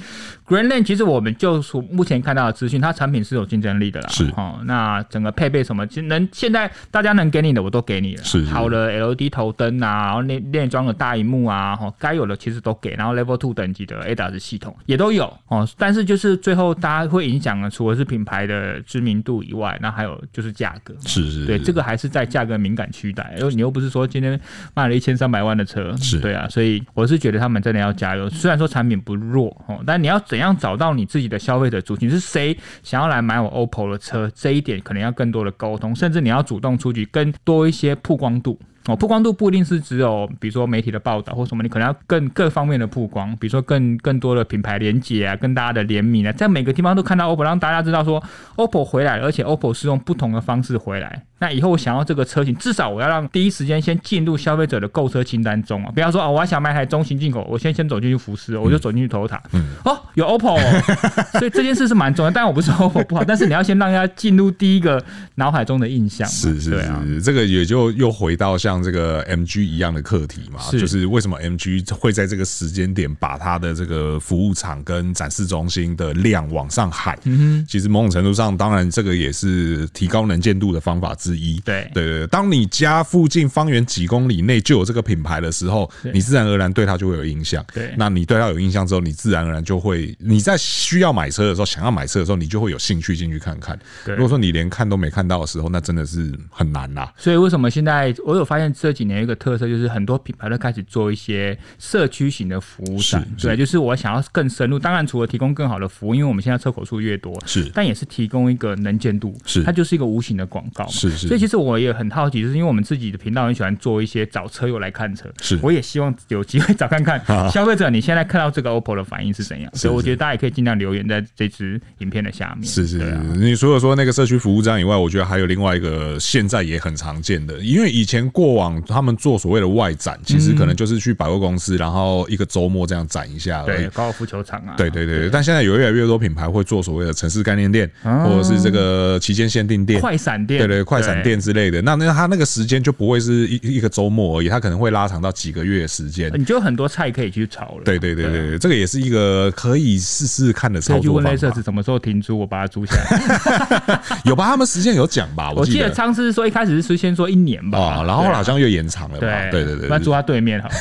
Grandland 其实我们就从目前看到的资讯，它产品是有竞争力的啦。是哦，那整个配备什么，其实能现在大家能给你的我都给你了。是好的 LED 头灯啊，然后内内装的大荧幕啊，哈，该有的其实都给。然后 Level Two 等级的 ADAS 系统也都有哦。但是就是最后大家会影响的，除了是品牌的知名度以外，那还有就是价格。是是，对，这个还是在价格敏感区带。因为你又不是说今天卖了一千三百万的车，是对啊。所以我是觉得他们真的要加油。虽然说产品不弱哦，但你要怎样找到你自己的消费者族群？是谁想要来买我 OPPO 的车？这一点可能要更多的沟通，甚至你要主动出击，更多一些曝光度。哦，曝光度不一定是只有，比如说媒体的报道或什么，你可能要更各方面的曝光，比如说更更多的品牌连接啊，跟大家的联名啊，在每个地方都看到 OPPO，让大家知道说 OPPO 回来了，而且 OPPO 是用不同的方式回来。那以后我想要这个车型，至少我要让第一时间先进入消费者的购车清单中啊！不要说啊，我要想买台中型进口，我先先走进去福斯，我就走进去 Toyota。嗯，哦，有 OPPO，哦，(laughs) 所以这件事是蛮重要。但我不是 OPPO 不好，但是你要先让大家进入第一个脑海中的印象。是是是，啊，这个也就又回到像这个 MG 一样的课题嘛，是就是为什么 MG 会在这个时间点把它的这个服务场跟展示中心的量往上喊？嗯哼，其实某种程度上，当然这个也是提高能见度的方法之一。对对对，当你家附近方圆几公里内就有这个品牌的时候，你自然而然对它就会有印象。对，那你对它有印象之后，你自然而然就会你在需要买车的时候，想要买车的时候，你就会有兴趣进去看看。如果说你连看都没看到的时候，那真的是很难呐。所以为什么现在我有发现这几年一个特色，就是很多品牌都开始做一些社区型的服务站。对，就是我想要更深入。当然，除了提供更好的服务，因为我们现在车口数越多，是，但也是提供一个能见度。是，它就是一个无形的广告。是是。所以其实我也很好奇，就是因为我们自己的频道很喜欢做一些找车友来看车，是，我也希望有机会找看看 (laughs) 消费者你现在看到这个 OPPO 的反应是怎样。所以我觉得大家也可以尽量留言在这支影片的下面。是是是，你除了说那个社区服务站以外，我觉得还有另外一个现在也很常见的，因为以前过往他们做所谓的外展，其实可能就是去百货公司，然后一个周末这样展一下，对，高尔夫球场啊，对对对。但现在有越来越多品牌会做所谓的城市概念店，或者是这个期间限定店、快闪店，对对，快闪店之类的。那那他那个时间就不会是一一个周末而已，他可能会拉长到几个月的时间。你就有很多菜可以去炒了。对对对对，这个也是一个可以试试看的操作去问雷射什么时候停租，我把它租下来。(laughs) 有吧？他们时间有讲吧？我记得上次是说一开始是先说一年吧，然后好像又延长了。对对对对，那住他对面好。(laughs)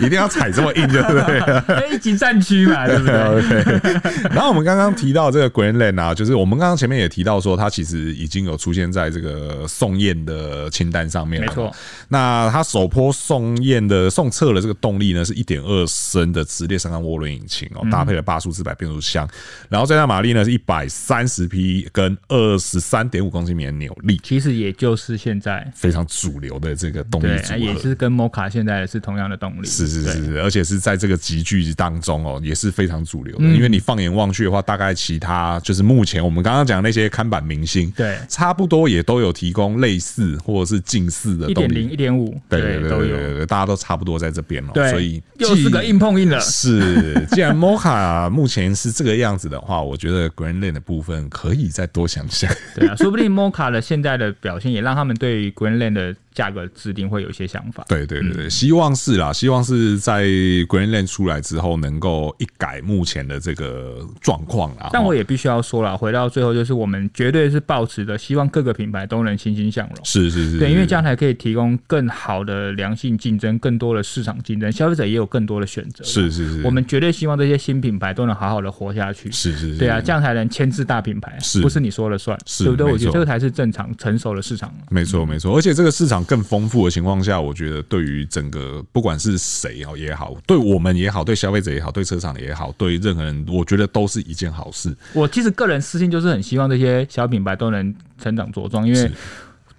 一定要踩这么硬，对不对？一级战区嘛，(laughs) 对不对？OK。然后我们刚刚提到这个 Grandland 啊，就是我们刚刚前面也提到说，它其实已经有出现在这个送验的清单上面了。没错。那它首波送验的送测的这个动力呢，是一点二升的直列三缸涡轮引擎哦，搭配了八速自排变速箱，然后最大马力呢是一百三十匹，跟二十三点五公斤米的扭力。其实也就是现在非常主流的这个动力组合，也是跟 Mocha 现在是同样的动力。是是是是，而且是在这个集聚当中哦，也是非常主流的。因为你放眼望去的话，大概其他就是目前我们刚刚讲那些看板明星，对，差不多也都有提供类似或者是近似的动力，一点零、一点五，对对对对对，大家都差不多在这边哦。所以又是个硬碰硬了。是，既然 Mocha 目前是这个样子的话，我觉得 Grandland 的部分可以再多想想。对啊，说不定 Mocha 的现在的表现也让他们对 Greenland 的价格制定会有一些想法。对对对对，希望是啦，希望是在 Grandland 出来之后能够一改目前的这个状况啊。但我也必须要说了，回到最后就是我们绝对是抱持的，希望各个品牌都能欣欣向荣。是是是，对，因为这样才可以提供更好的良性竞争，更多的市场竞争，消费者也有更多的选择。是是是，我们绝对希望这些新品牌都能好好的活下去。是是是，对啊，这样才能牵制大品牌，不是你说了算，对不对？我觉得这个才是正常成熟的市场。没错没错，而且这个市场更丰富的情况下，我觉得对于整个不管是谁哦也好，对我们也好，对消费者也好，对车厂也好，对任何人，我觉得都是一件好事。我其实个人私心就是很希望这些小品牌都能成长茁壮，因为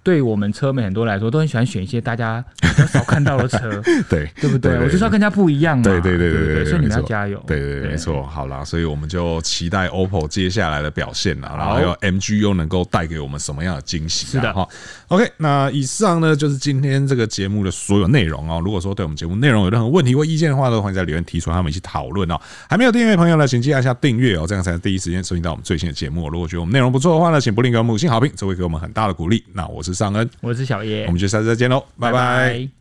对我们车迷很多来说，都很喜欢选一些大家 (laughs) 比较少看到的车，(laughs) 对对不对？我就是要跟人家不一样嘛，对对对对对，所以你们要加油，对对对，没错。好啦，所以我们就期待 OPPO 接下来的表现啦，然后 MG 又能够带给我们什么样的惊喜？是的哈。OK，那以上呢就是今天这个节目的所有内容哦。如果说对我们节目内容有任何问题或意见的话，都欢迎在留言提出，和我们一起讨论哦。还没有订阅的朋友呢，请记得按下订阅哦，这样才能第一时间收听到我们最新的节目。如果觉得我们内容不错的话呢，请不吝给我们五星好评，这会给我们很大的鼓励。那我是尚恩，我是小叶，我们就下次再见喽。拜拜。